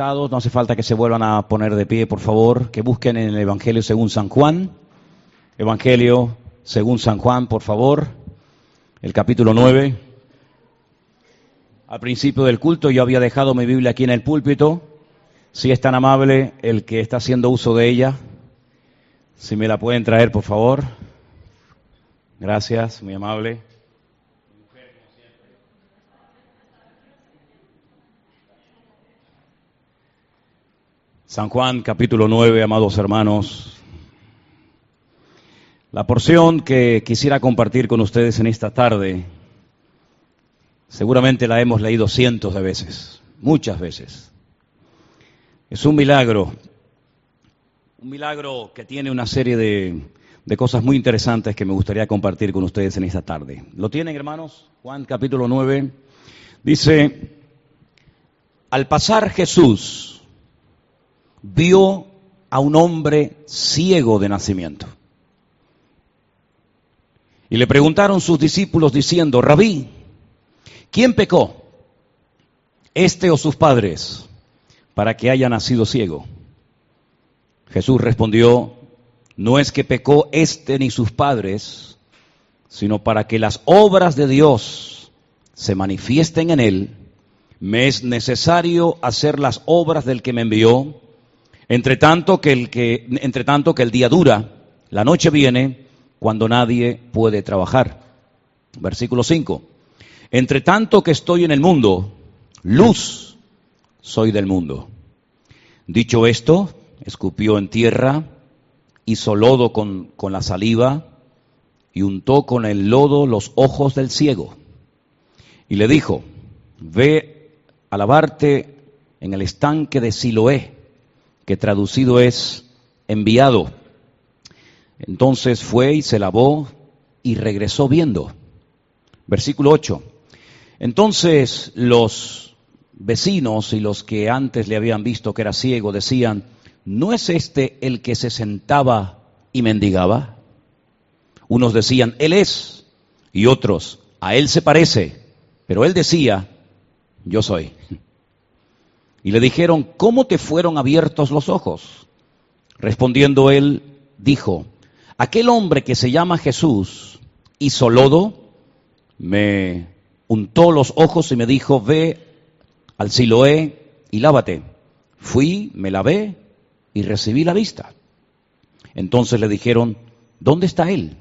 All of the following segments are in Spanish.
no hace falta que se vuelvan a poner de pie, por favor, que busquen en el Evangelio según San Juan. Evangelio según San Juan, por favor, el capítulo 9. Al principio del culto yo había dejado mi Biblia aquí en el púlpito. Si es tan amable el que está haciendo uso de ella, si me la pueden traer, por favor. Gracias, muy amable. San Juan capítulo 9, amados hermanos. La porción que quisiera compartir con ustedes en esta tarde, seguramente la hemos leído cientos de veces, muchas veces. Es un milagro, un milagro que tiene una serie de, de cosas muy interesantes que me gustaría compartir con ustedes en esta tarde. ¿Lo tienen, hermanos? Juan capítulo 9 dice, al pasar Jesús, vio a un hombre ciego de nacimiento. Y le preguntaron sus discípulos diciendo, Rabí, ¿quién pecó? ¿Este o sus padres para que haya nacido ciego? Jesús respondió, no es que pecó este ni sus padres, sino para que las obras de Dios se manifiesten en él, me es necesario hacer las obras del que me envió entre tanto que el, día dura, la noche viene cuando nadie puede trabajar. Versículo 5. Entre tanto que estoy en el mundo, luz soy del mundo. Dicho esto, escupió en tierra, hizo lodo con, con la saliva y untó con el lodo los ojos del ciego. Y le dijo, ve a lavarte en el estanque de Siloé que traducido es enviado. Entonces fue y se lavó y regresó viendo. Versículo 8. Entonces los vecinos y los que antes le habían visto que era ciego decían, ¿no es este el que se sentaba y mendigaba? Unos decían, Él es, y otros, a Él se parece, pero Él decía, yo soy. Y le dijeron, ¿cómo te fueron abiertos los ojos? Respondiendo él, dijo, aquel hombre que se llama Jesús hizo lodo, me untó los ojos y me dijo, ve al Siloé y lávate. Fui, me lavé y recibí la vista. Entonces le dijeron, ¿dónde está él?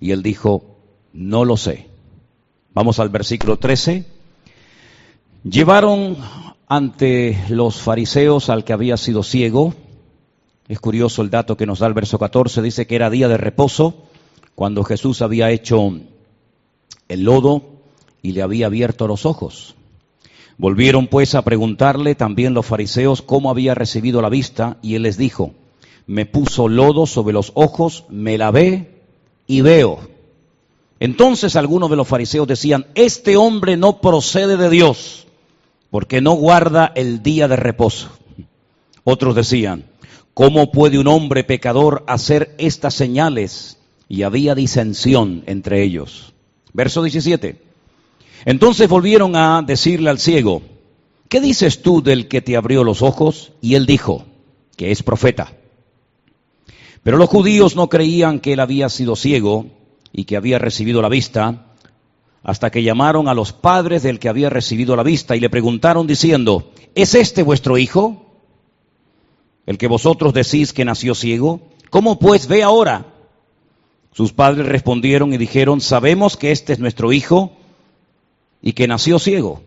Y él dijo, no lo sé. Vamos al versículo 13. Llevaron ante los fariseos al que había sido ciego. Es curioso el dato que nos da el verso 14, dice que era día de reposo, cuando Jesús había hecho el lodo y le había abierto los ojos. Volvieron pues a preguntarle también los fariseos cómo había recibido la vista, y él les dijo, me puso lodo sobre los ojos, me lavé y veo. Entonces algunos de los fariseos decían, este hombre no procede de Dios porque no guarda el día de reposo. Otros decían, ¿cómo puede un hombre pecador hacer estas señales? Y había disensión entre ellos. Verso 17. Entonces volvieron a decirle al ciego, ¿qué dices tú del que te abrió los ojos? Y él dijo, que es profeta. Pero los judíos no creían que él había sido ciego y que había recibido la vista, hasta que llamaron a los padres del que había recibido la vista y le preguntaron diciendo, ¿es este vuestro hijo? El que vosotros decís que nació ciego. ¿Cómo pues ve ahora? Sus padres respondieron y dijeron, sabemos que este es nuestro hijo y que nació ciego,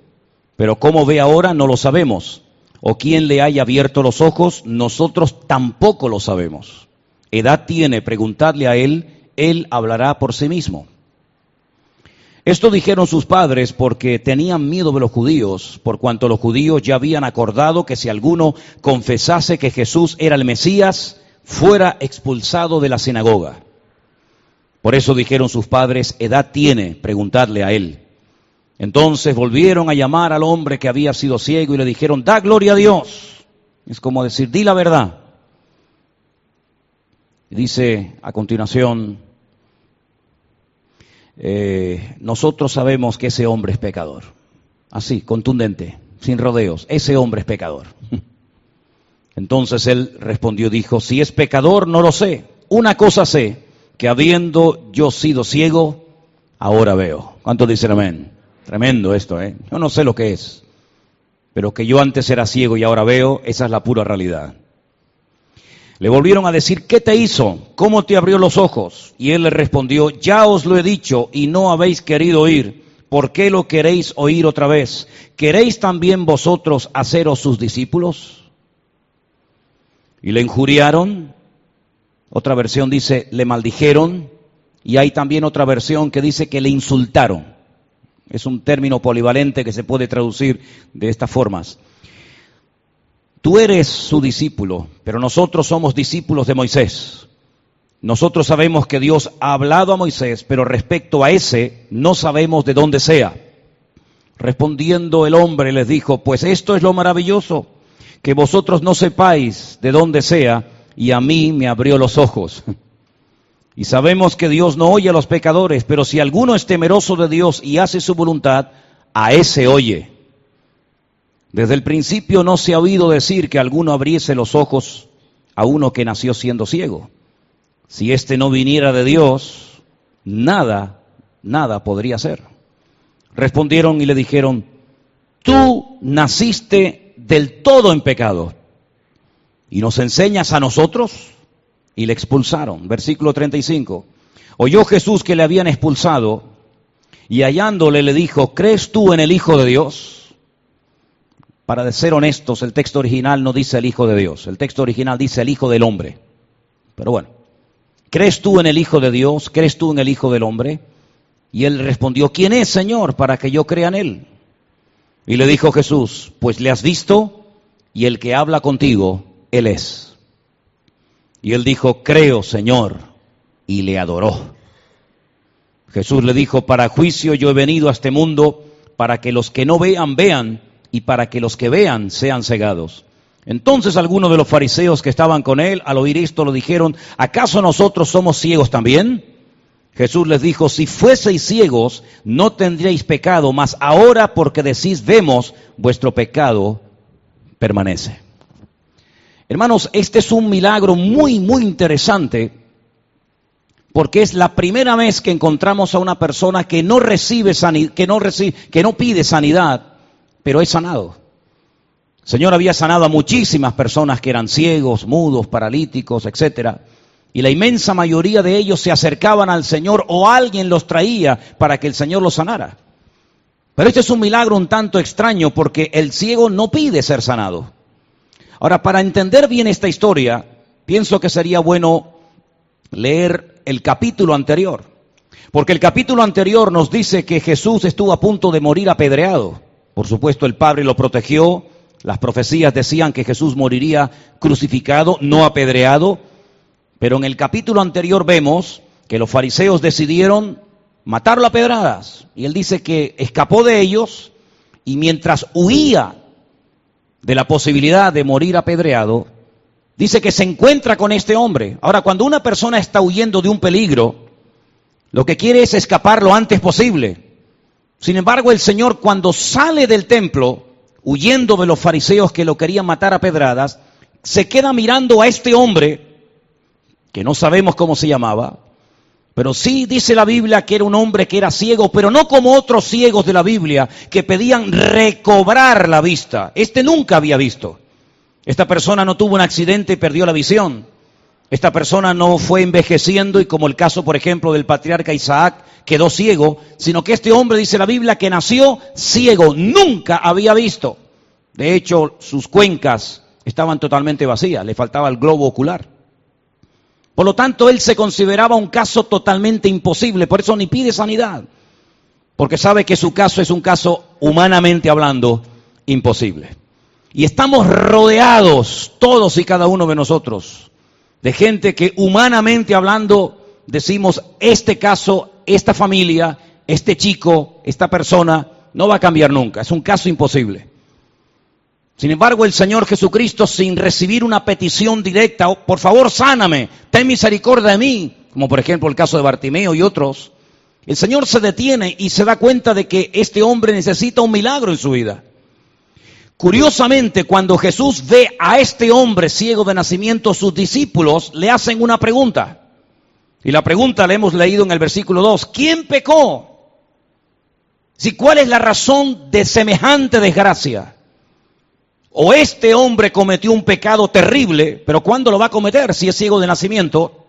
pero cómo ve ahora no lo sabemos. O quién le haya abierto los ojos, nosotros tampoco lo sabemos. Edad tiene, preguntadle a él, él hablará por sí mismo. Esto dijeron sus padres porque tenían miedo de los judíos, por cuanto los judíos ya habían acordado que si alguno confesase que Jesús era el Mesías, fuera expulsado de la sinagoga. Por eso dijeron sus padres, edad tiene, preguntarle a él. Entonces volvieron a llamar al hombre que había sido ciego y le dijeron, da gloria a Dios. Es como decir, di la verdad. Y dice a continuación, eh, nosotros sabemos que ese hombre es pecador. Así, contundente. sin rodeos, ese hombre es pecador. Entonces él respondió, dijo, si es pecador, no lo sé. Una cosa sé, que habiendo yo sido ciego, ahora veo. ¿Cuántos dicen amén? Tremendo esto, ¿eh? Yo no sé lo que es, pero que yo antes era ciego y ahora veo, esa es la pura realidad. Le volvieron a decir, ¿qué te hizo? ¿Cómo te abrió los ojos? Y él le respondió, ya os lo he dicho y no habéis querido oír. ¿Por qué lo queréis oír otra vez? ¿Queréis también vosotros haceros sus discípulos? Y le injuriaron. Otra versión dice, le maldijeron. Y hay también otra versión que dice que le insultaron. Es un término polivalente que se puede traducir de estas formas. Tú eres su discípulo, pero nosotros somos discípulos de Moisés. Nosotros sabemos que Dios ha hablado a Moisés, pero respecto a ese no sabemos de dónde sea. Respondiendo el hombre les dijo, pues esto es lo maravilloso, que vosotros no sepáis de dónde sea, y a mí me abrió los ojos. Y sabemos que Dios no oye a los pecadores, pero si alguno es temeroso de Dios y hace su voluntad, a ese oye. Desde el principio no se ha oído decir que alguno abriese los ojos a uno que nació siendo ciego. Si éste no viniera de Dios, nada, nada podría ser. Respondieron y le dijeron, tú naciste del todo en pecado y nos enseñas a nosotros y le expulsaron. Versículo 35. Oyó Jesús que le habían expulsado y hallándole le dijo, ¿crees tú en el Hijo de Dios? Para ser honestos, el texto original no dice el Hijo de Dios, el texto original dice el Hijo del Hombre. Pero bueno, ¿crees tú en el Hijo de Dios? ¿Crees tú en el Hijo del Hombre? Y él respondió, ¿quién es, Señor, para que yo crea en él? Y le dijo Jesús, pues le has visto y el que habla contigo, él es. Y él dijo, creo, Señor, y le adoró. Jesús le dijo, para juicio yo he venido a este mundo, para que los que no vean, vean y para que los que vean sean cegados. Entonces algunos de los fariseos que estaban con él, al oír esto, lo dijeron, ¿acaso nosotros somos ciegos también? Jesús les dijo, si fueseis ciegos, no tendríais pecado, mas ahora porque decís vemos, vuestro pecado permanece. Hermanos, este es un milagro muy, muy interesante, porque es la primera vez que encontramos a una persona que no recibe que no recibe, que no pide sanidad, pero es sanado. El Señor había sanado a muchísimas personas que eran ciegos, mudos, paralíticos, etcétera, y la inmensa mayoría de ellos se acercaban al Señor o alguien los traía para que el Señor los sanara. Pero este es un milagro un tanto extraño porque el ciego no pide ser sanado. Ahora, para entender bien esta historia, pienso que sería bueno leer el capítulo anterior. Porque el capítulo anterior nos dice que Jesús estuvo a punto de morir apedreado. Por supuesto, el Padre lo protegió. Las profecías decían que Jesús moriría crucificado, no apedreado. Pero en el capítulo anterior vemos que los fariseos decidieron matarlo a pedradas. Y él dice que escapó de ellos y mientras huía de la posibilidad de morir apedreado, dice que se encuentra con este hombre. Ahora, cuando una persona está huyendo de un peligro, lo que quiere es escapar lo antes posible. Sin embargo, el Señor cuando sale del templo, huyendo de los fariseos que lo querían matar a pedradas, se queda mirando a este hombre, que no sabemos cómo se llamaba, pero sí dice la Biblia que era un hombre que era ciego, pero no como otros ciegos de la Biblia que pedían recobrar la vista. Este nunca había visto. Esta persona no tuvo un accidente y perdió la visión. Esta persona no fue envejeciendo y como el caso, por ejemplo, del patriarca Isaac, quedó ciego, sino que este hombre, dice la Biblia, que nació ciego, nunca había visto. De hecho, sus cuencas estaban totalmente vacías, le faltaba el globo ocular. Por lo tanto, él se consideraba un caso totalmente imposible, por eso ni pide sanidad, porque sabe que su caso es un caso, humanamente hablando, imposible. Y estamos rodeados, todos y cada uno de nosotros, de gente que humanamente hablando decimos, este caso esta familia, este chico, esta persona, no va a cambiar nunca. Es un caso imposible. Sin embargo, el Señor Jesucristo, sin recibir una petición directa, oh, por favor, sáname, ten misericordia de mí, como por ejemplo el caso de Bartimeo y otros, el Señor se detiene y se da cuenta de que este hombre necesita un milagro en su vida. Curiosamente, cuando Jesús ve a este hombre ciego de nacimiento, sus discípulos le hacen una pregunta. Y la pregunta la hemos leído en el versículo 2. ¿Quién pecó? Si cuál es la razón de semejante desgracia. O este hombre cometió un pecado terrible, pero ¿cuándo lo va a cometer si es ciego de nacimiento?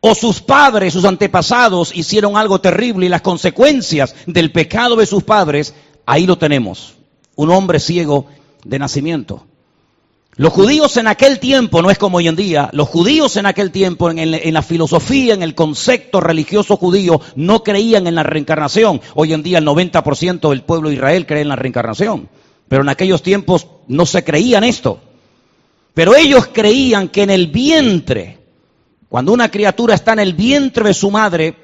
O sus padres, sus antepasados hicieron algo terrible y las consecuencias del pecado de sus padres, ahí lo tenemos. Un hombre ciego de nacimiento. Los judíos en aquel tiempo, no es como hoy en día, los judíos en aquel tiempo, en, la filosofía, en el concepto religioso judío, no creían en la reencarnación. Hoy en día el 90% del pueblo de Israel cree en la reencarnación. Pero en aquellos tiempos no se creían esto. Pero ellos creían que en el vientre, cuando una criatura está en el vientre de su madre,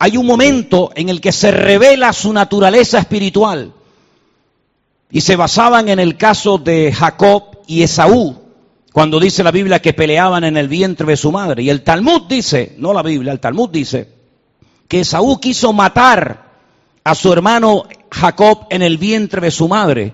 hay un momento en el que se revela su naturaleza espiritual. Y se basaban en el caso de Jacob y Esaú, cuando dice la Biblia que peleaban en el vientre de su madre. Y el Talmud dice, no la Biblia, el Talmud dice, que Esaú quiso matar a su hermano Jacob en el vientre de su madre.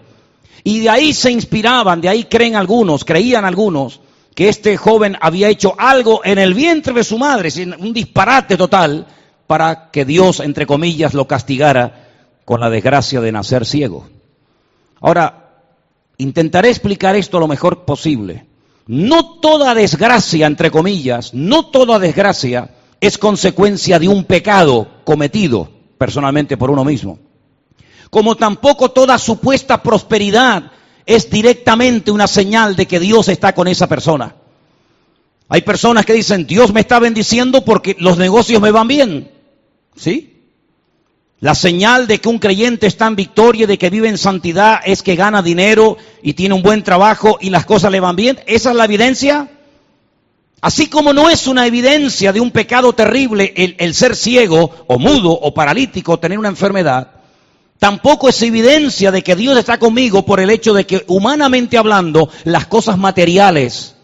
Y de ahí se inspiraban, de ahí creen algunos, creían algunos, que este joven había hecho algo en el vientre de su madre, un disparate total, para que Dios, entre comillas, lo castigara con la desgracia de nacer ciego. Ahora, Intentaré explicar esto lo mejor posible. No toda desgracia, entre comillas, no toda desgracia es consecuencia de un pecado cometido personalmente por uno mismo. Como tampoco toda supuesta prosperidad es directamente una señal de que Dios está con esa persona. Hay personas que dicen, Dios me está bendiciendo porque los negocios me van bien. ¿Sí? La señal de que un creyente está en victoria, de que vive en santidad, es que gana dinero y tiene un buen trabajo y las cosas le van bien. ¿Esa es la evidencia? Así como no es una evidencia de un pecado terrible el, ser ciego o mudo o paralítico, o tener una enfermedad, tampoco es evidencia de que Dios está conmigo por el hecho de que humanamente hablando las cosas materiales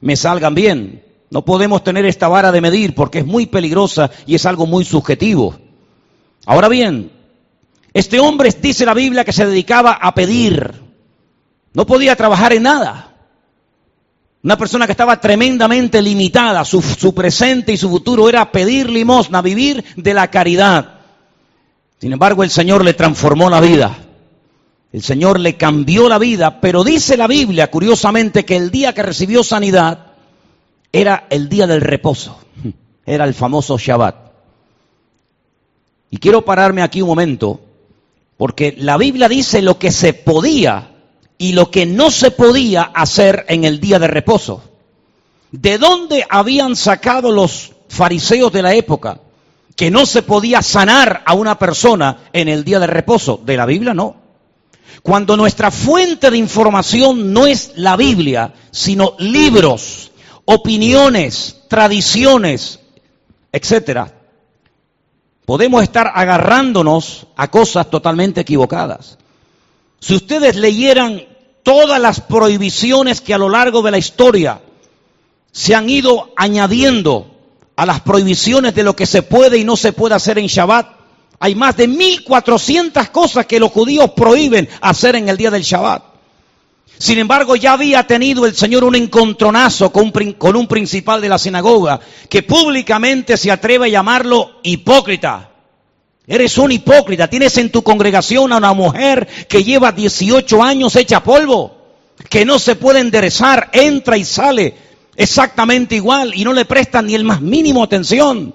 me salgan bien. No podemos tener esta vara de medir porque es muy peligrosa y es algo muy subjetivo. Ahora bien, este hombre dice la Biblia que se dedicaba a pedir. No podía trabajar en nada. Una persona que estaba tremendamente limitada, su, presente y su futuro era pedir limosna, vivir de la caridad. Sin embargo, el Señor le transformó la vida. El Señor le cambió la vida, pero dice la Biblia, curiosamente, que el día que recibió sanidad era el día del reposo. Era el famoso Shabbat. Y quiero pararme aquí un momento, porque la Biblia dice lo que se podía y lo que no se podía hacer en el día de reposo. ¿De dónde habían sacado los fariseos de la época que no se podía sanar a una persona en el día de reposo? De la Biblia no. Cuando nuestra fuente de información no es la Biblia, sino libros, opiniones, tradiciones, etcétera, podemos estar agarrándonos a cosas totalmente equivocadas. Si ustedes leyeran todas las prohibiciones que a lo largo de la historia se han ido añadiendo a las prohibiciones de lo que se puede y no se puede hacer en Shabbat, hay más de 1400 cosas que los judíos prohíben hacer en el día del Shabbat. Sin embargo, ya había tenido el Señor un encontronazo con un, principal de la sinagoga que públicamente se atreve a llamarlo hipócrita. Eres un hipócrita, tienes en tu congregación a una mujer que lleva 18 años hecha polvo, que no se puede enderezar, entra y sale exactamente igual y no le prestan ni el más mínimo atención.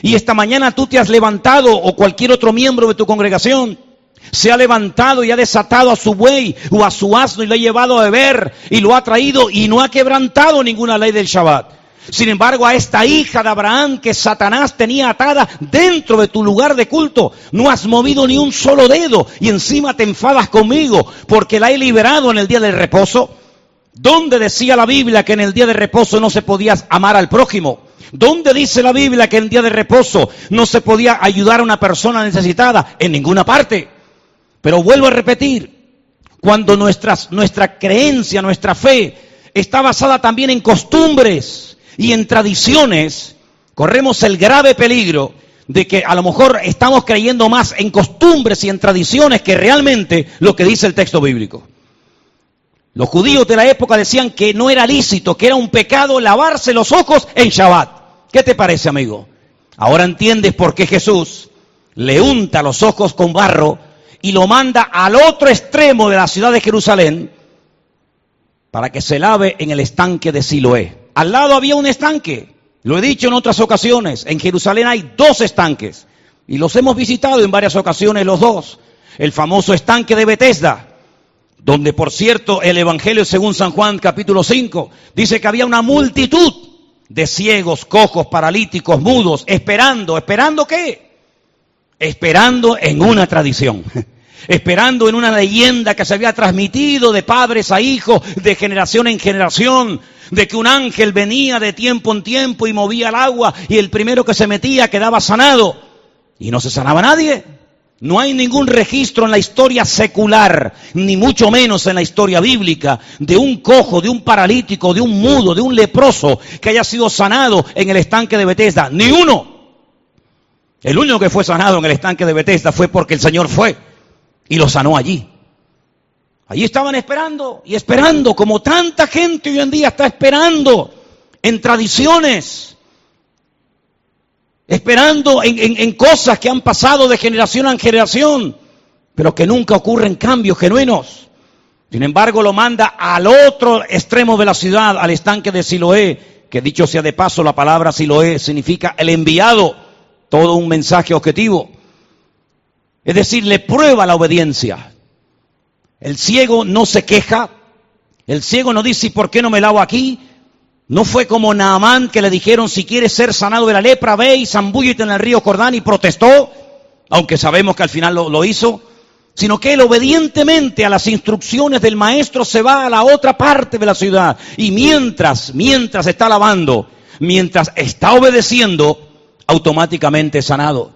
Y esta mañana tú te has levantado o cualquier otro miembro de tu congregación se ha levantado y ha desatado a su buey o a su asno y lo ha llevado a beber y lo ha traído y no ha quebrantado ninguna ley del Shabbat. Sin embargo, a esta hija de Abraham que Satanás tenía atada dentro de tu lugar de culto, no has movido ni un solo dedo y encima te enfadas conmigo porque la he liberado en el día del reposo. ¿Dónde decía la Biblia que en el día de reposo no se podía amar al prójimo? ¿Dónde dice la Biblia que en el día de reposo no se podía ayudar a una persona necesitada? En ninguna parte. Pero vuelvo a repetir, cuando nuestra creencia, nuestra fe está basada también en costumbres y en tradiciones, corremos el grave peligro de que a lo mejor estamos creyendo más en costumbres y en tradiciones que realmente lo que dice el texto bíblico. Los judíos de la época decían que no era lícito, que era un pecado lavarse los ojos en Shabbat. ¿Qué te parece, amigo? Ahora entiendes por qué Jesús le unta los ojos con barro y lo manda al otro extremo de la ciudad de Jerusalén para que se lave en el estanque de Siloé. Al lado había un estanque. Lo he dicho en otras ocasiones. En Jerusalén hay dos estanques. Y los hemos visitado en varias ocasiones los dos. El famoso estanque de Bethesda, donde por cierto el Evangelio según San Juan capítulo 5 dice que había una multitud de ciegos, cojos, paralíticos, mudos, esperando. ¿Esperando qué? Esperando en una tradición. esperando en una leyenda que se había transmitido de padres a hijos, de generación en generación, de que un ángel venía de tiempo en tiempo y movía el agua y el primero que se metía quedaba sanado y no se sanaba nadie. No hay ningún registro en la historia secular, ni mucho menos en la historia bíblica, de un cojo, de un paralítico, de un mudo, de un leproso que haya sido sanado en el estanque de Bethesda. Ni uno. El único que fue sanado en el estanque de Bethesda fue porque el Señor fue y lo sanó allí. Allí estaban esperando y esperando, como tanta gente hoy en día está esperando en tradiciones, esperando en, cosas que han pasado de generación en generación, pero que nunca ocurren cambios genuinos. Sin embargo, lo manda al otro extremo de la ciudad, al estanque de Siloé, que dicho sea de paso, la palabra Siloé significa el enviado, todo un mensaje objetivo. Es decir, le prueba la obediencia. El ciego no se queja. El ciego no dice, ¿por qué no me lavo aquí? No fue como Naamán que le dijeron, si quieres ser sanado de la lepra, ve y zambúllete en el río Jordán y protestó, aunque sabemos que al final lo, lo hizo, sino que él obedientemente a las instrucciones del maestro se va a la otra parte de la ciudad. Y mientras, mientras está lavando, mientras está obedeciendo, automáticamente sanado.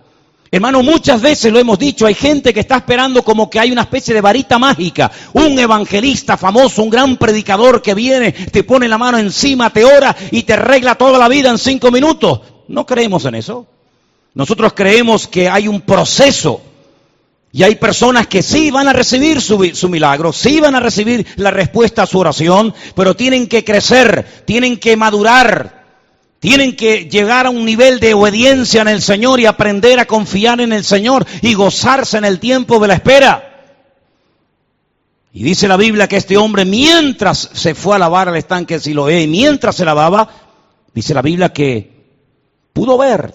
Hermano, muchas veces lo hemos dicho, hay gente que está esperando como que hay una especie de varita mágica, un evangelista famoso, un gran predicador que viene, te pone la mano encima, te ora y te arregla toda la vida en cinco minutos. No creemos en eso. Nosotros creemos que hay un proceso y hay personas que sí van a recibir su, su, milagro, sí van a recibir la respuesta a su oración, pero tienen que crecer, tienen que madurar, tienen que llegar a un nivel de obediencia en el Señor y aprender a confiar en el Señor y gozarse en el tiempo de la espera. Y dice la Biblia que este hombre, mientras se fue a lavar al estanque de Siloé, y mientras se lavaba, dice la Biblia que pudo ver.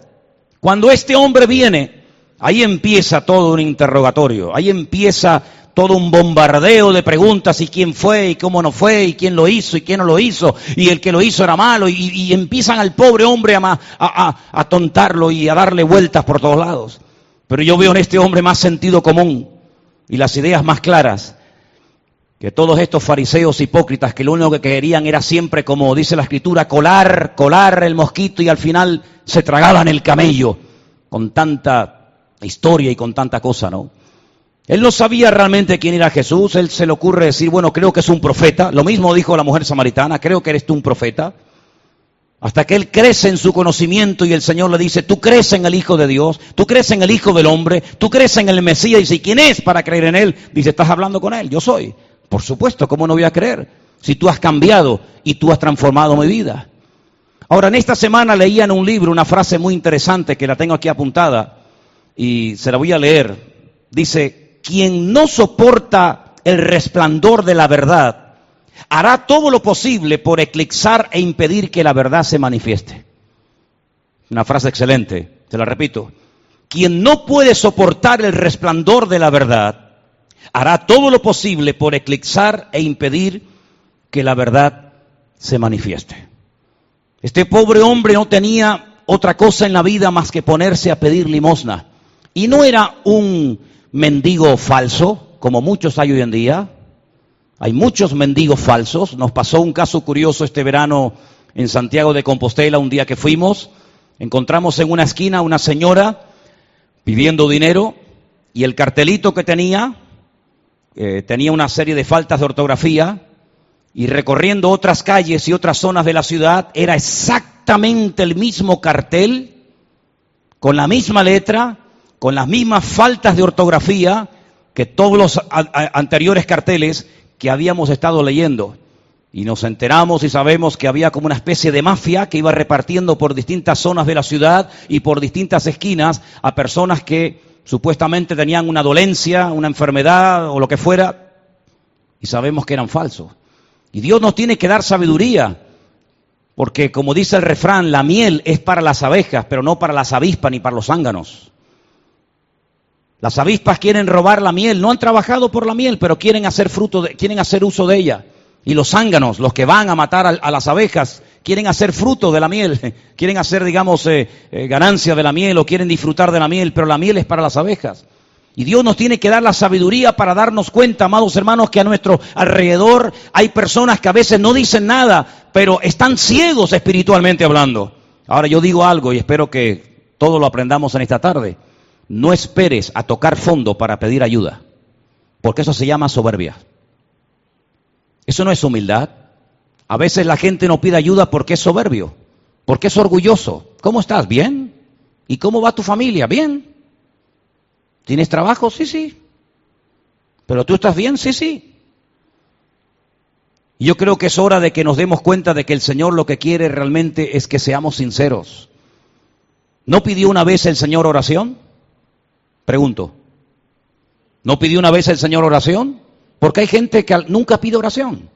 Cuando este hombre viene, ahí empieza todo un interrogatorio, ahí empieza todo un bombardeo de preguntas y quién fue y cómo no fue y quién lo hizo y quién no lo hizo y el que lo hizo era malo y, empiezan al pobre hombre a, a, tontarlo y a darle vueltas por todos lados. Pero yo veo en este hombre más sentido común y las ideas más claras que todos estos fariseos hipócritas que lo único que querían era siempre, como dice la escritura, colar, colar el mosquito y al final se tragaban el camello con tanta historia y con tanta cosa, ¿no? Él no sabía realmente quién era Jesús, él se le ocurre decir, bueno, creo que es un profeta, lo mismo dijo la mujer samaritana, creo que eres tú un profeta, hasta que él crece en su conocimiento y el Señor le dice, tú crees en el Hijo de Dios, tú crees en el Hijo del Hombre, tú crees en el Mesías, y dice, ¿quién es para creer en él? Dice, estás hablando con él, yo soy. Por supuesto, ¿cómo no voy a creer? Si tú has cambiado y tú has transformado mi vida. Ahora, en esta semana leía en un libro una frase muy interesante que la tengo aquí apuntada y se la voy a leer. Dice, quien no soporta el resplandor de la verdad, hará todo lo posible por eclipsar e impedir que la verdad se manifieste. Una frase excelente, te la repito. Quien no puede soportar el resplandor de la verdad, hará todo lo posible por eclipsar e impedir que la verdad se manifieste. Este pobre hombre no tenía otra cosa en la vida más que ponerse a pedir limosna. Y no era un mendigo falso, como muchos hay hoy en día. Hay muchos mendigos falsos. Nos pasó un caso curioso este verano en Santiago de Compostela, un día que fuimos. Encontramos en una esquina una señora pidiendo dinero y el cartelito que tenía eh, tenía una serie de faltas de ortografía y recorriendo otras calles y otras zonas de la ciudad era exactamente el mismo cartel con la misma letra, con las mismas faltas de ortografía que todos los anteriores carteles que habíamos estado leyendo. Y nos enteramos y sabemos que había como una especie de mafia que iba repartiendo por distintas zonas de la ciudad y por distintas esquinas a personas que supuestamente tenían una dolencia, una enfermedad o lo que fuera, y sabemos que eran falsos. Y Dios nos tiene que dar sabiduría, porque como dice el refrán, la miel es para las abejas, pero no para las avispas ni para los zánganos. Las avispas quieren robar la miel, no han trabajado por la miel, pero quieren hacer fruto, quieren hacer uso de ella. Y los zánganos, los que van a matar a, las abejas, quieren hacer fruto de la miel, quieren hacer, digamos, eh, eh, ganancia de la miel o quieren disfrutar de la miel, pero la miel es para las abejas. Y Dios nos tiene que dar la sabiduría para darnos cuenta, amados hermanos, que a nuestro alrededor hay personas que a veces no dicen nada, pero están ciegos espiritualmente hablando. Ahora yo digo algo y espero que todo lo aprendamos en esta tarde. No esperes a tocar fondo para pedir ayuda, porque eso se llama soberbia. Eso no es humildad. A veces la gente no pide ayuda porque es soberbio, porque es orgulloso. ¿Cómo estás? ¿Bien? ¿Y cómo va tu familia? ¿Bien? ¿Tienes trabajo? Sí, sí. ¿Pero tú estás bien? Sí, sí. Yo creo que es hora de que nos demos cuenta de que el Señor lo que quiere realmente es que seamos sinceros. ¿No pidió una vez el Señor oración? Pregunto. ¿No pidió una vez el Señor oración? Porque hay gente que nunca pide oración.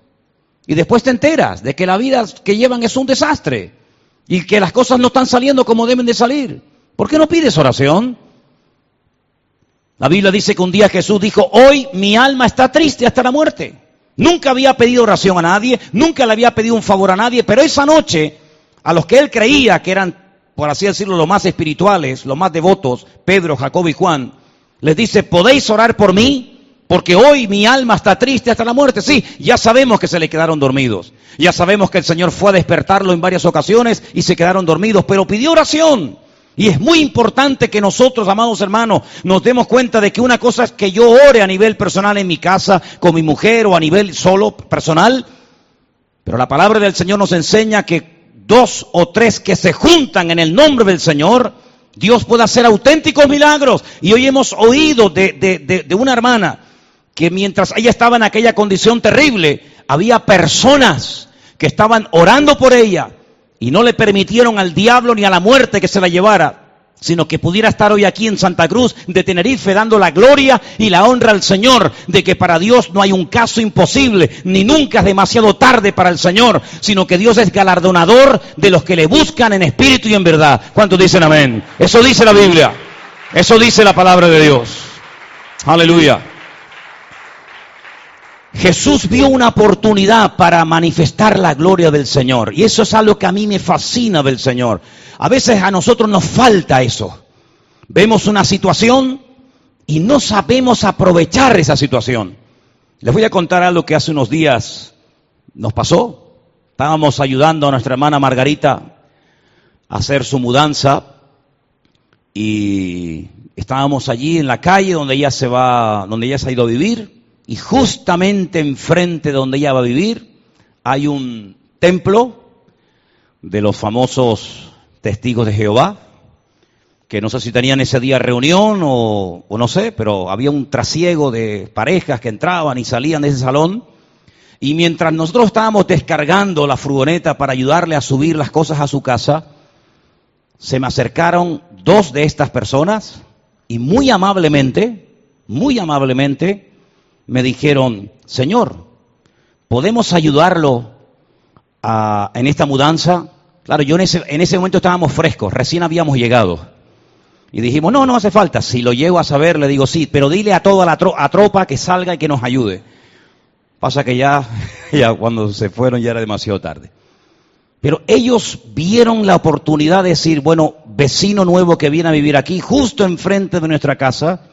Y después te enteras de que la vida que llevan es un desastre. Y que las cosas no están saliendo como deben de salir. ¿Por qué no pides oración? La Biblia dice que un día Jesús dijo, hoy mi alma está triste hasta la muerte. Nunca había pedido oración a nadie, nunca le había pedido un favor a nadie, pero esa noche, a los que él creía que eran, por así decirlo, los más espirituales, los más devotos, Pedro, Jacob y Juan, les dice, ¿podéis orar por mí? Porque hoy mi alma está triste hasta la muerte. Sí, ya sabemos que se le quedaron dormidos. Ya sabemos que el Señor fue a despertarlo en varias ocasiones y se quedaron dormidos, pero pidió oración. Y es muy importante que nosotros, amados hermanos, nos demos cuenta de que una cosa es que yo ore a nivel personal en mi casa, con mi mujer o a nivel solo personal, pero la palabra del Señor nos enseña que dos o tres que se juntan en el nombre del Señor, Dios puede hacer auténticos milagros. Y hoy hemos oído de, de, de una hermana que mientras ella estaba en aquella condición terrible, había personas que estaban orando por ella y no le permitieron al diablo ni a la muerte que se la llevara, sino que pudiera estar hoy aquí en Santa Cruz de Tenerife dando la gloria y la honra al Señor, de que para Dios no hay un caso imposible, ni nunca es demasiado tarde para el Señor, sino que Dios es galardonador de los que le buscan en espíritu y en verdad. ¿Cuántos dicen amén? Eso dice la Biblia, eso dice la palabra de Dios. Aleluya. Jesús vio una oportunidad para manifestar la gloria del Señor. Y eso es algo que a mí me fascina del Señor. A veces a nosotros nos falta eso. Vemos una situación y no sabemos aprovechar esa situación. Les voy a contar algo que hace unos días nos pasó. Estábamos ayudando a nuestra hermana Margarita a hacer su mudanza y estábamos allí en la calle donde ella se va, donde ella se ha ido a vivir y justamente enfrente de donde ella va a vivir hay un templo de los famosos testigos de Jehová, que no sé si tenían ese día reunión o, o, no sé, pero había un trasiego de parejas que entraban y salían de ese salón. Y mientras nosotros estábamos descargando la furgoneta para ayudarle a subir las cosas a su casa, se me acercaron dos de estas personas y muy amablemente, muy amablemente, me dijeron, Señor, ¿podemos ayudarlo en esta mudanza? Claro, yo en ese, en ese momento estábamos frescos, recién habíamos llegado. Y dijimos, no, no hace falta. Si lo llego a saber, le digo sí, pero dile a toda la tropa que salga y que nos ayude. Pasa que ya, ya cuando se fueron ya era demasiado tarde. Pero ellos vieron la oportunidad de decir, bueno, vecino nuevo que viene a vivir aquí, justo enfrente de nuestra casa,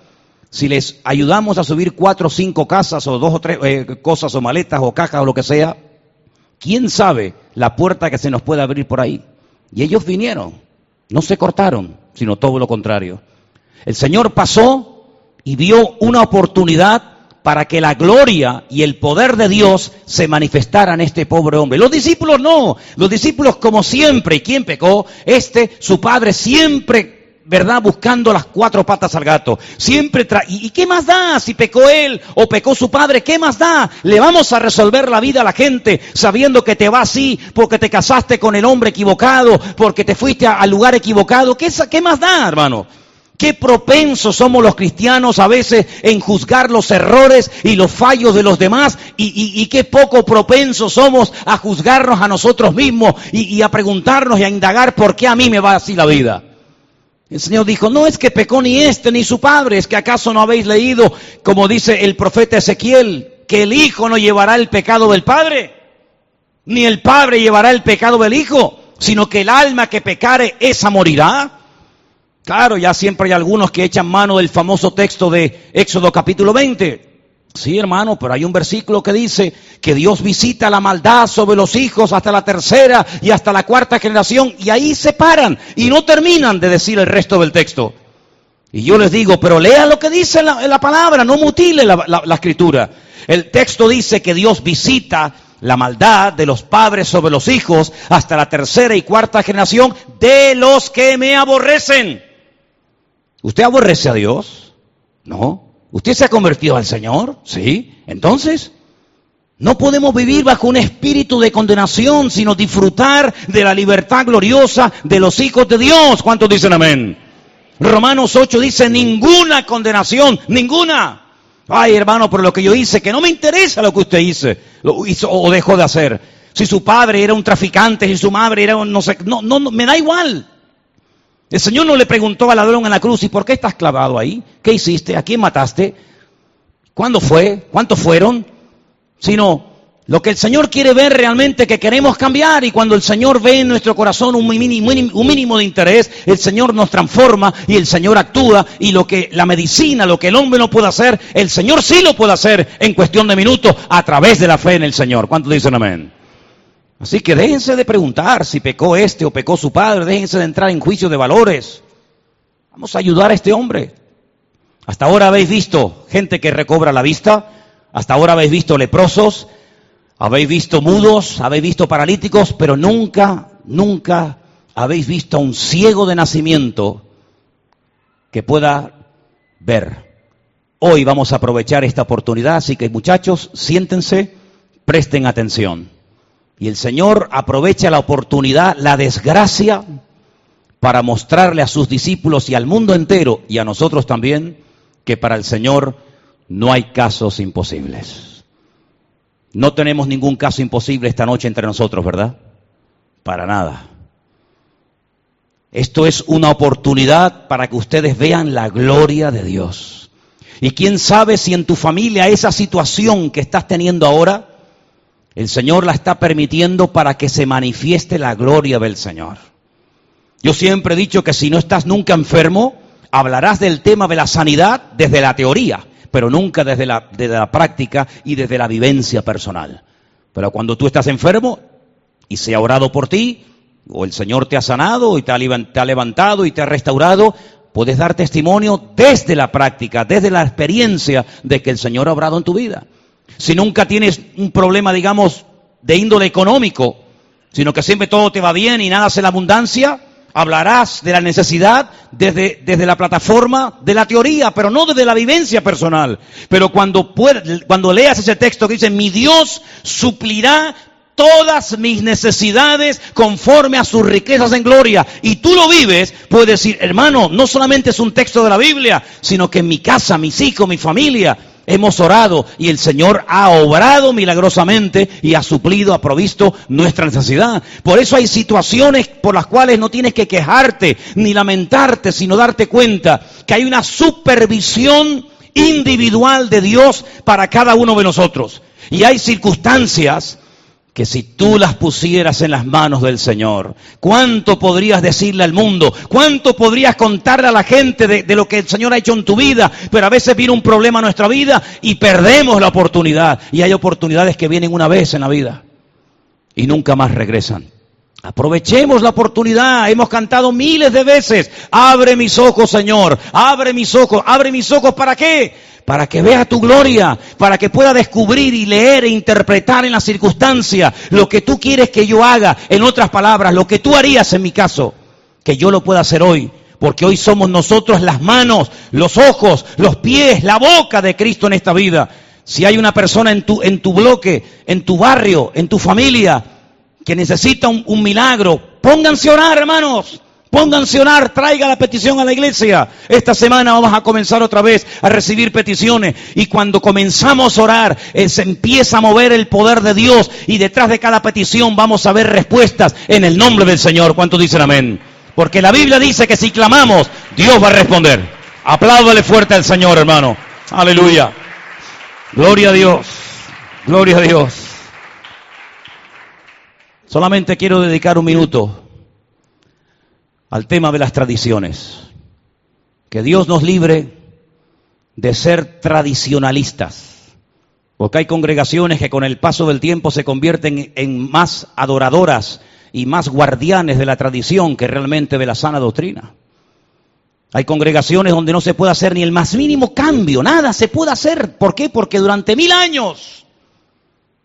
si les ayudamos a subir cuatro o cinco casas o dos o tres eh, cosas o maletas o cajas o lo que sea, ¿quién sabe la puerta que se nos puede abrir por ahí? Y ellos vinieron, no se cortaron, sino todo lo contrario. El Señor pasó y vio una oportunidad para que la gloria y el poder de Dios se manifestaran en este pobre hombre. Los discípulos no, los discípulos como siempre, ¿y quién pecó? Este, su padre siempre ¿verdad? Buscando las cuatro patas al gato. Siempre tra ¿Y, ¿Y qué más da? Si pecó él o pecó su padre, ¿qué más da? Le vamos a resolver la vida a la gente sabiendo que te va así porque te casaste con el hombre equivocado, porque te fuiste al lugar equivocado. ¿Qué, qué más da, hermano? Qué propensos somos los cristianos a veces en juzgar los errores y los fallos de los demás y, y, y qué poco propensos somos a juzgarnos a nosotros mismos y, y, a preguntarnos y a indagar por qué a mí me va así la vida. El Señor dijo, no es que pecó ni este ni su padre, es que acaso no habéis leído, como dice el profeta Ezequiel, que el Hijo no llevará el pecado del Padre, ni el Padre llevará el pecado del Hijo, sino que el alma que pecare, esa morirá. Claro, ya siempre hay algunos que echan mano del famoso texto de Éxodo capítulo 20. Sí, hermano, pero hay un versículo que dice que Dios visita la maldad sobre los hijos hasta la tercera y hasta la cuarta generación y ahí se paran y no terminan de decir el resto del texto. Y yo les digo, pero lea lo que dice la, la palabra, no mutile la, escritura. El texto dice que Dios visita la maldad de los padres sobre los hijos hasta la tercera y cuarta generación de los que me aborrecen. ¿Usted aborrece a Dios? No. ¿Usted se ha convertido al Señor? Sí. Entonces, no podemos vivir bajo un espíritu de condenación, sino disfrutar de la libertad gloriosa de los hijos de Dios. ¿Cuántos dicen amén? Romanos 8 dice ninguna condenación, ninguna. Ay, hermano, por lo que yo hice, que no me interesa lo que usted hice, lo hizo o dejó de hacer. Si su padre era un traficante, si su madre era un no sé, no, no, no me da igual. El Señor no le preguntó al ladrón en la cruz, ¿y por qué estás clavado ahí? ¿Qué hiciste? ¿A quién mataste? ¿Cuándo fue? ¿Cuántos fueron? Sino lo que el Señor quiere ver realmente que queremos cambiar y cuando el Señor ve en nuestro corazón un mínimo, de interés, el Señor nos transforma y el Señor actúa y lo que la medicina, lo que el hombre no puede hacer, el Señor sí lo puede hacer en cuestión de minutos a través de la fe en el Señor. ¿Cuántos dicen amén? Así que déjense de preguntar si pecó este o pecó su padre, déjense de entrar en juicio de valores. Vamos a ayudar a este hombre. Hasta ahora habéis visto gente que recobra la vista, hasta ahora habéis visto leprosos, habéis visto mudos, habéis visto paralíticos, pero nunca, nunca habéis visto a un ciego de nacimiento que pueda ver. Hoy vamos a aprovechar esta oportunidad, así que muchachos, siéntense, presten atención. Y el Señor aprovecha la oportunidad, la desgracia, para mostrarle a sus discípulos y al mundo entero y a nosotros también que para el Señor no hay casos imposibles. No tenemos ningún caso imposible esta noche entre nosotros, ¿verdad? Para nada. Esto es una oportunidad para que ustedes vean la gloria de Dios. Y quién sabe si en tu familia esa situación que estás teniendo ahora, el Señor la está permitiendo para que se manifieste la gloria del Señor. Yo siempre he dicho que si no estás nunca enfermo, hablarás del tema de la sanidad desde la teoría, pero nunca desde la, la práctica y desde la vivencia personal. Pero cuando tú estás enfermo y se ha orado por ti, o el Señor te ha sanado y te ha, te ha levantado y te ha restaurado, puedes dar testimonio desde la práctica, desde la experiencia de que el Señor ha obrado en tu vida si nunca tienes un problema, digamos, de índole económico, sino que siempre todo te va bien y nada es la abundancia, hablarás de la necesidad desde, desde, la plataforma de la teoría, pero no desde la vivencia personal. Pero cuando, cuando leas ese texto que dice, mi Dios suplirá todas mis necesidades conforme a sus riquezas en gloria. Y tú lo vives, puedes decir, hermano, no solamente es un texto de la Biblia, sino que en mi casa, mis hijos, mi familia, hemos orado y el Señor ha obrado milagrosamente y ha suplido, ha provisto nuestra necesidad. Por eso hay situaciones por las cuales no tienes que quejarte ni lamentarte, sino darte cuenta que hay una supervisión individual de Dios para cada uno de nosotros. Y hay circunstancias que si tú las pusieras en las manos del Señor, ¿cuánto podrías decirle al mundo? ¿Cuánto podrías contarle a la gente de, lo que el Señor ha hecho en tu vida? Pero a veces viene un problema a nuestra vida y perdemos la oportunidad. Y hay oportunidades que vienen una vez en la vida y nunca más regresan. Aprovechemos la oportunidad. Hemos cantado miles de veces. Abre mis ojos, Señor. Abre mis ojos. Abre mis ojos. ¿Para qué? Para que vea tu gloria. Para que pueda descubrir y leer e interpretar en la circunstancia lo que tú quieres que yo haga. En otras palabras, lo que tú harías en mi caso. Que yo lo pueda hacer hoy. porque hoy somos nosotros las manos, los ojos, los pies, la boca de Cristo en esta vida. Si hay una persona en tu, en tu bloque, en tu barrio, en tu familia, que necesita un, un milagro, pónganse a orar, hermanos. Pónganse a orar, traiga la petición a la iglesia. Esta semana vamos a comenzar otra vez a recibir peticiones. Y cuando comenzamos a orar, eh, se empieza a mover el poder de Dios. Y detrás de cada petición vamos a ver respuestas en el nombre del Señor. ¿Cuántos dicen amén? Porque la Biblia dice que si clamamos, Dios va a responder. Apláudale fuerte al Señor, hermano. Aleluya. Gloria a Dios. Gloria a Dios. Solamente quiero dedicar un minuto al tema de las tradiciones. Que Dios nos libre de ser tradicionalistas. Porque hay congregaciones que con el paso del tiempo se convierten en más adoradoras y más guardianes de la tradición que realmente de la sana doctrina. Hay congregaciones donde no se puede hacer ni el más mínimo cambio, nada se puede hacer. ¿Por qué? Porque durante mil años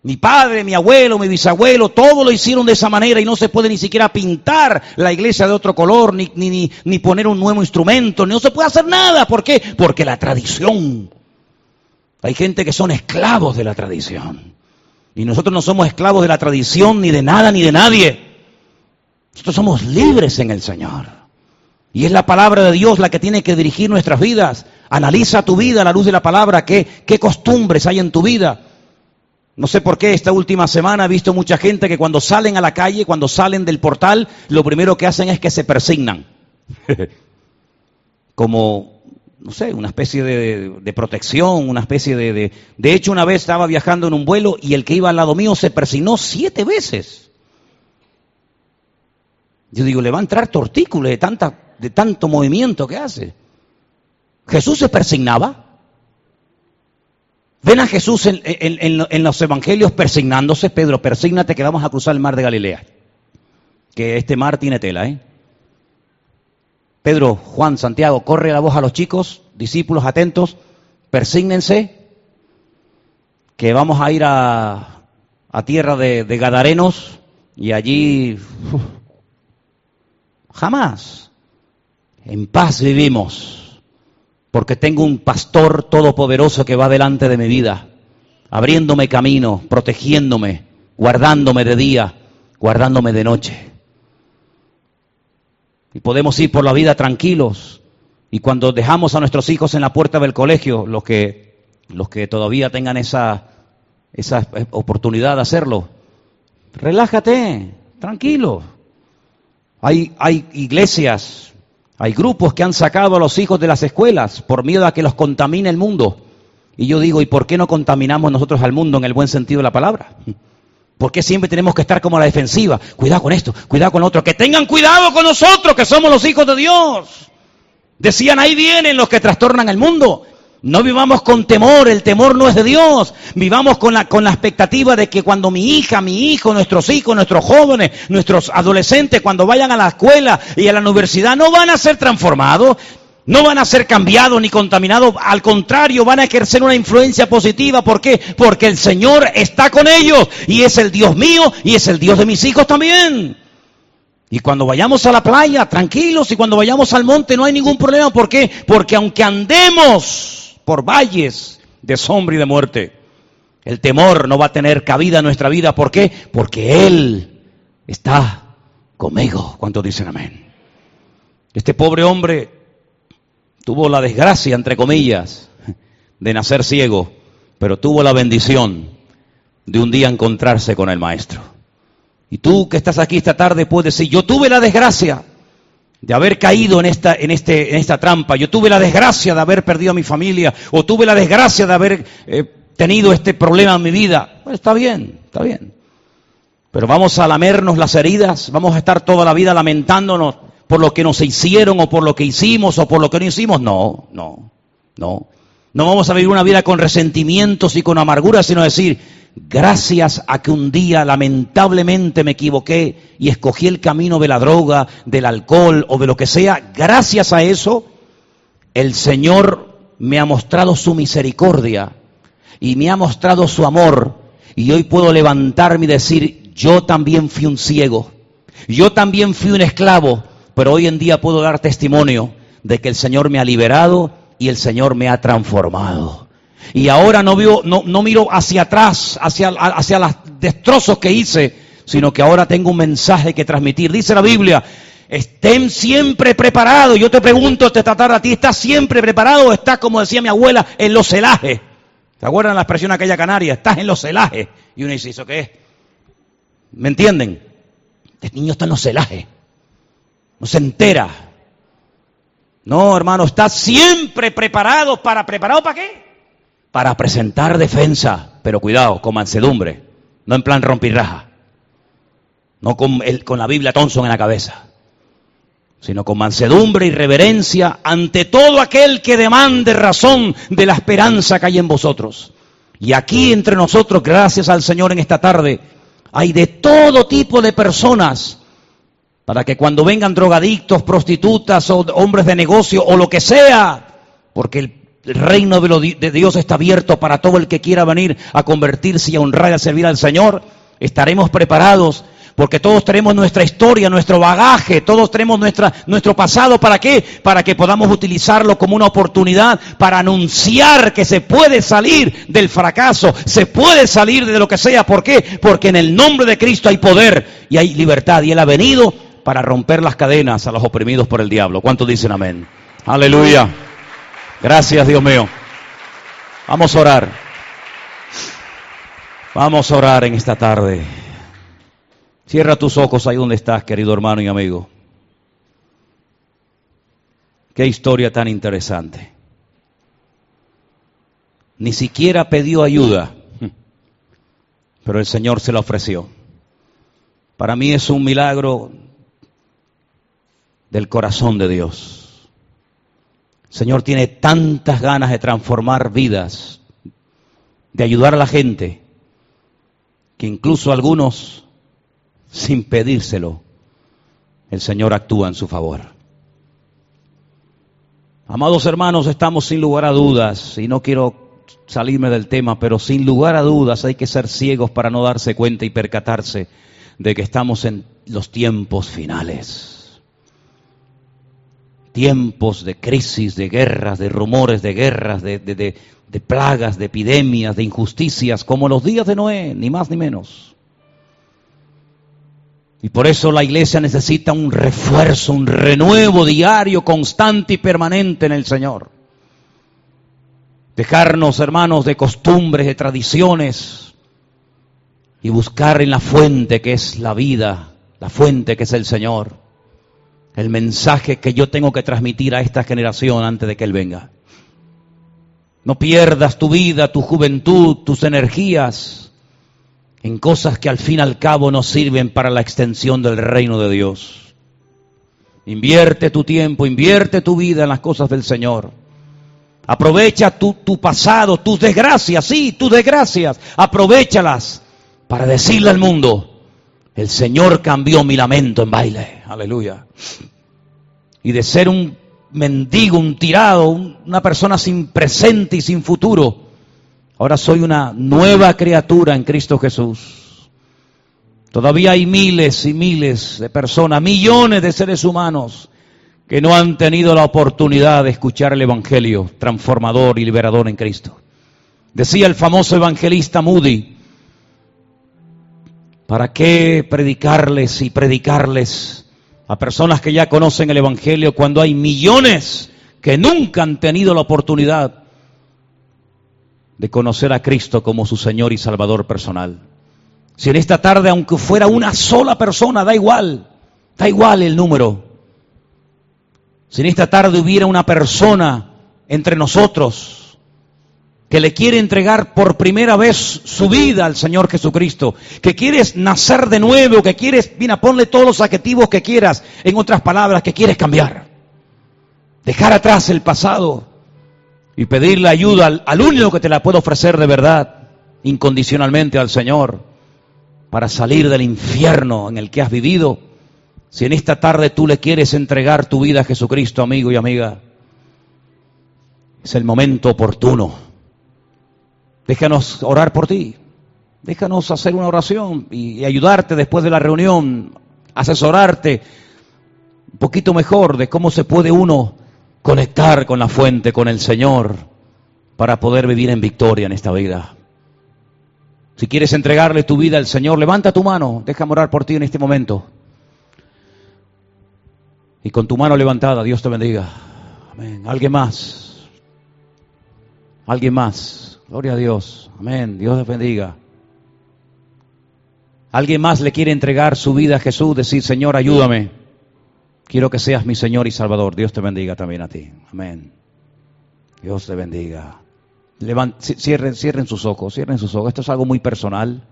mi padre, mi abuelo, mi bisabuelo, todo lo hicieron de esa manera y no se puede ni siquiera pintar la iglesia de otro color, ni, ni, ni, poner un nuevo instrumento, no se puede hacer nada. ¿Por qué? Porque la tradición. Hay gente que son esclavos de la tradición. Y nosotros no somos esclavos de la tradición, ni de nada, ni de nadie. Nosotros somos libres en el Señor. Y es la palabra de Dios la que tiene que dirigir nuestras vidas. Analiza tu vida a la luz de la palabra, qué, qué costumbres hay en tu vida. No sé por qué esta última semana he visto mucha gente que cuando salen a la calle, cuando salen del portal, lo primero que hacen es que se persignan. Como, no sé, una especie de, protección, una especie de, de, hecho, una vez estaba viajando en un vuelo y el que iba al lado mío se persignó siete veces. Yo digo, le va a entrar tortículos de, tanta, de tanto movimiento que hace. Jesús se persignaba. Ven a Jesús en, los evangelios persignándose. Pedro, persígnate que vamos a cruzar el mar de Galilea. Que este mar tiene tela, ¿eh? Pedro, Juan, Santiago, corre la voz a los chicos, discípulos atentos, persígnense, que vamos a ir a, tierra de, Gadarenos y allí jamás en paz vivimos porque tengo un pastor todopoderoso que va delante de mi vida, abriéndome camino, protegiéndome, guardándome de día, guardándome de noche. Y podemos ir por la vida tranquilos. Y cuando dejamos a nuestros hijos en la puerta del colegio, los que, los que todavía tengan esa, esa oportunidad de hacerlo, relájate, tranquilo. Hay, hay iglesias hay grupos que han sacado a los hijos de las escuelas por miedo a que los contamine el mundo. Y yo digo, ¿y por qué no contaminamos nosotros al mundo en el buen sentido de la palabra? ¿Por qué siempre tenemos que estar como a la defensiva? Cuidado con esto, cuidado con lo otro. Que tengan cuidado con nosotros, que somos los hijos de Dios. Decían, ahí vienen los que trastornan el mundo. No vivamos con temor, el temor no es de Dios. Vivamos con la, con la expectativa de que cuando mi hija, mi hijo, nuestros hijos, nuestros jóvenes, nuestros adolescentes, cuando vayan a la escuela y a la universidad, no van a ser transformados, no van a ser cambiados ni contaminados. Al contrario, van a ejercer una influencia positiva. ¿Por qué? Porque el Señor está con ellos y es el Dios mío y es el Dios de mis hijos también. Y cuando vayamos a la playa, tranquilos, y cuando vayamos al monte no hay ningún problema. ¿Por qué? Porque aunque andemos por valles de sombra y de muerte. El temor no va a tener cabida en nuestra vida. ¿Por qué? Porque Él está conmigo. ¿Cuántos dicen amén? Este pobre hombre tuvo la desgracia, entre comillas, de nacer ciego, pero tuvo la bendición de un día encontrarse con el Maestro. Y tú que estás aquí esta tarde puedes decir, yo tuve la desgracia de haber caído en esta, en, este, en esta trampa. Yo tuve la desgracia de haber perdido a mi familia o tuve la desgracia de haber eh, tenido este problema en mi vida. Pues está bien, está bien. Pero vamos a lamernos las heridas, vamos a estar toda la vida lamentándonos por lo que nos hicieron o por lo que hicimos o por lo que no hicimos. No, no, no. No vamos a vivir una vida con resentimientos y con amargura, sino decir, gracias a que un día lamentablemente me equivoqué y escogí el camino de la droga, del alcohol o de lo que sea, gracias a eso, el Señor me ha mostrado su misericordia y me ha mostrado su amor y hoy puedo levantarme y decir, yo también fui un ciego, yo también fui un esclavo, pero hoy en día puedo dar testimonio de que el Señor me ha liberado y el Señor me ha transformado. Y ahora no, veo, no, no miro hacia atrás, hacia, los destrozos que hice, sino que ahora tengo un mensaje que transmitir. Dice la Biblia, estén siempre preparados. Yo te pregunto, te tratar a ti, ¿estás siempre preparado o estás, como decía mi abuela, en los celajes? ¿Se acuerdan la expresión aquella canaria? Estás en los celajes. Y uno dice, ¿eso qué es? ¿Me entienden? El niño está en los celajes. No se entera. No, hermano, está siempre preparado para, ¿preparado para qué? Para presentar defensa. Pero cuidado, con mansedumbre. No en plan rompirraja. No con, con la Biblia Thompson en la cabeza. Sino con mansedumbre y reverencia ante todo aquel que demande razón de la esperanza que hay en vosotros. Y aquí entre nosotros, gracias al Señor en esta tarde, hay de todo tipo de personas para que cuando vengan drogadictos, prostitutas o hombres de negocio o lo que sea, porque el, reino de, Dios está abierto para todo el que quiera venir a convertirse y a honrar y a servir al Señor, estaremos preparados porque todos tenemos nuestra historia, nuestro bagaje, todos tenemos nuestro pasado. ¿Para qué? Para que podamos utilizarlo como una oportunidad para anunciar que se puede salir del fracaso, se puede salir de lo que sea. ¿Por qué? Porque en el nombre de Cristo hay poder y hay libertad y Él ha venido para romper las cadenas a los oprimidos por el diablo. ¿Cuántos dicen amén? Aleluya. Gracias, Dios mío. Vamos a orar. Vamos a orar en esta tarde. Cierra tus ojos ahí donde estás, querido hermano y amigo. Qué historia tan interesante. Ni siquiera pidió ayuda, pero el Señor se la ofreció. Para mí es un milagro del corazón de Dios. Señor tiene tantas ganas de transformar vidas, de ayudar a la gente, que incluso algunos, sin pedírselo, el Señor actúa en su favor. Amados hermanos, estamos sin lugar a dudas, y no quiero salirme del tema, pero sin lugar a dudas hay que ser ciegos para no darse cuenta y percatarse de que estamos en los tiempos finales tiempos de crisis, de guerras, de rumores de guerras, de, de, plagas, de epidemias, de injusticias, como los días de Noé, ni más ni menos. Y por eso la iglesia necesita un refuerzo, un renuevo diario, constante y permanente en el Señor. Dejarnos, hermanos, de costumbres, de tradiciones y buscar en la fuente que es la vida, la fuente que es el Señor el mensaje que yo tengo que transmitir a esta generación antes de que Él venga. No pierdas tu vida, tu juventud, tus energías en cosas que al fin y al cabo no sirven para la extensión del reino de Dios. Invierte tu tiempo, invierte tu vida en las cosas del Señor. Aprovecha tu, pasado, tus desgracias, sí, tus desgracias, aprovechalas para decirle al mundo, el Señor cambió mi lamento en baile. Aleluya. Y de ser un mendigo, un tirado, una persona sin presente y sin futuro, ahora soy una nueva criatura en Cristo Jesús. Todavía hay miles y miles de personas, millones de seres humanos que no han tenido la oportunidad de escuchar el Evangelio transformador y liberador en Cristo. Decía el famoso evangelista Moody, ¿Para qué predicarles y predicarles a personas que ya conocen el Evangelio cuando hay millones que nunca han tenido la oportunidad de conocer a Cristo como su Señor y Salvador personal? Si en esta tarde, aunque fuera una sola persona, da igual, da igual el número. Si en esta tarde hubiera una persona entre nosotros que le quiere entregar por primera vez su vida al Señor Jesucristo, que quieres nacer de nuevo, que quieres, mira, ponle todos los adjetivos que quieras, en otras palabras, que quieres cambiar. Dejar atrás el pasado y pedirle ayuda al, al único que te la puede ofrecer de verdad, incondicionalmente al Señor, para salir del infierno en el que has vivido. Si en esta tarde tú le quieres entregar tu vida a Jesucristo, amigo y amiga, es el momento oportuno Déjanos orar por ti. Déjanos hacer una oración y ayudarte después de la reunión, asesorarte un poquito mejor de cómo se puede uno conectar con la fuente, con el Señor, para poder vivir en victoria en esta vida. Si quieres entregarle tu vida al Señor, levanta tu mano, deja orar por ti en este momento. Y con tu mano levantada, Dios te bendiga. Amén. Alguien más. Alguien más. Gloria a Dios. Amén. Dios te bendiga. Alguien más le quiere entregar su vida a Jesús, decir, Señor, ayúdame. Quiero que seas mi Señor y Salvador. Dios te bendiga también a ti. Amén. Dios te bendiga. cierren, cierren sus ojos, cierren sus ojos. Esto es algo muy personal.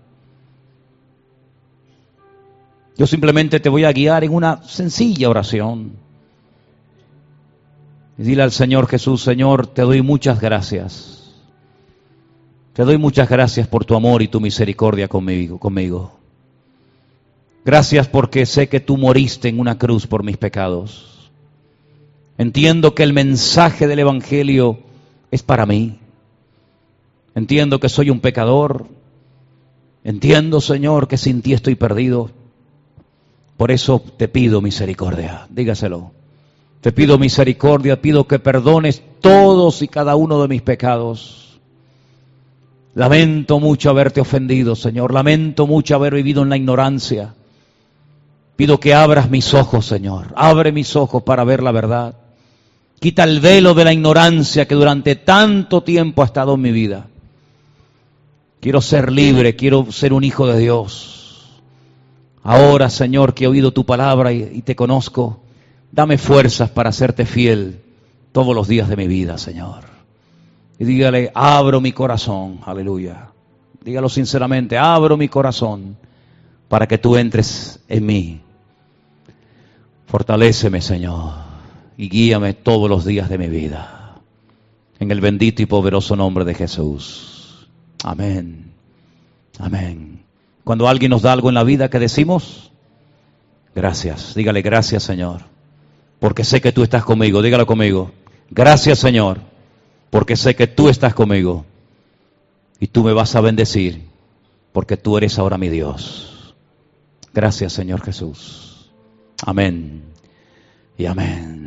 Yo simplemente te voy a guiar en una sencilla oración. Y dile al Señor Jesús, Señor, te doy muchas gracias. Te doy muchas gracias por tu amor y tu misericordia conmigo. conmigo. Gracias porque sé que tú moriste en una cruz por mis pecados. Entiendo que el mensaje del Evangelio es para mí. Entiendo que soy un pecador. Entiendo, Señor, que sin ti estoy perdido. Por eso te pido misericordia. Dígaselo. Te pido misericordia, pido que perdones todos y cada uno de mis pecados. Lamento mucho haberte ofendido, Señor. Lamento mucho haber vivido en la ignorancia. Pido que abras mis ojos, Señor. Abre mis ojos para ver la verdad. Quita el velo de la ignorancia que durante tanto tiempo ha estado en mi vida. Quiero ser libre, quiero ser un hijo de Dios. Ahora, Señor, que he oído tu palabra y, te conozco, dame fuerzas para hacerte fiel todos los días de mi vida, Señor. Y dígale, abro mi corazón, aleluya. Dígalo sinceramente, abro mi corazón para que tú entres en mí. Fortaléceme, Señor, y guíame todos los días de mi vida. En el bendito y poderoso nombre de Jesús. Amén. Amén. Cuando alguien nos da algo en la vida, ¿qué decimos? Gracias. Dígale gracias, Señor, porque sé que tú estás conmigo. Dígalo conmigo. Gracias, Señor, porque sé que tú estás conmigo. Y tú me vas a bendecir, porque tú eres ahora mi Dios. Gracias, Señor Jesús. Amén y amén.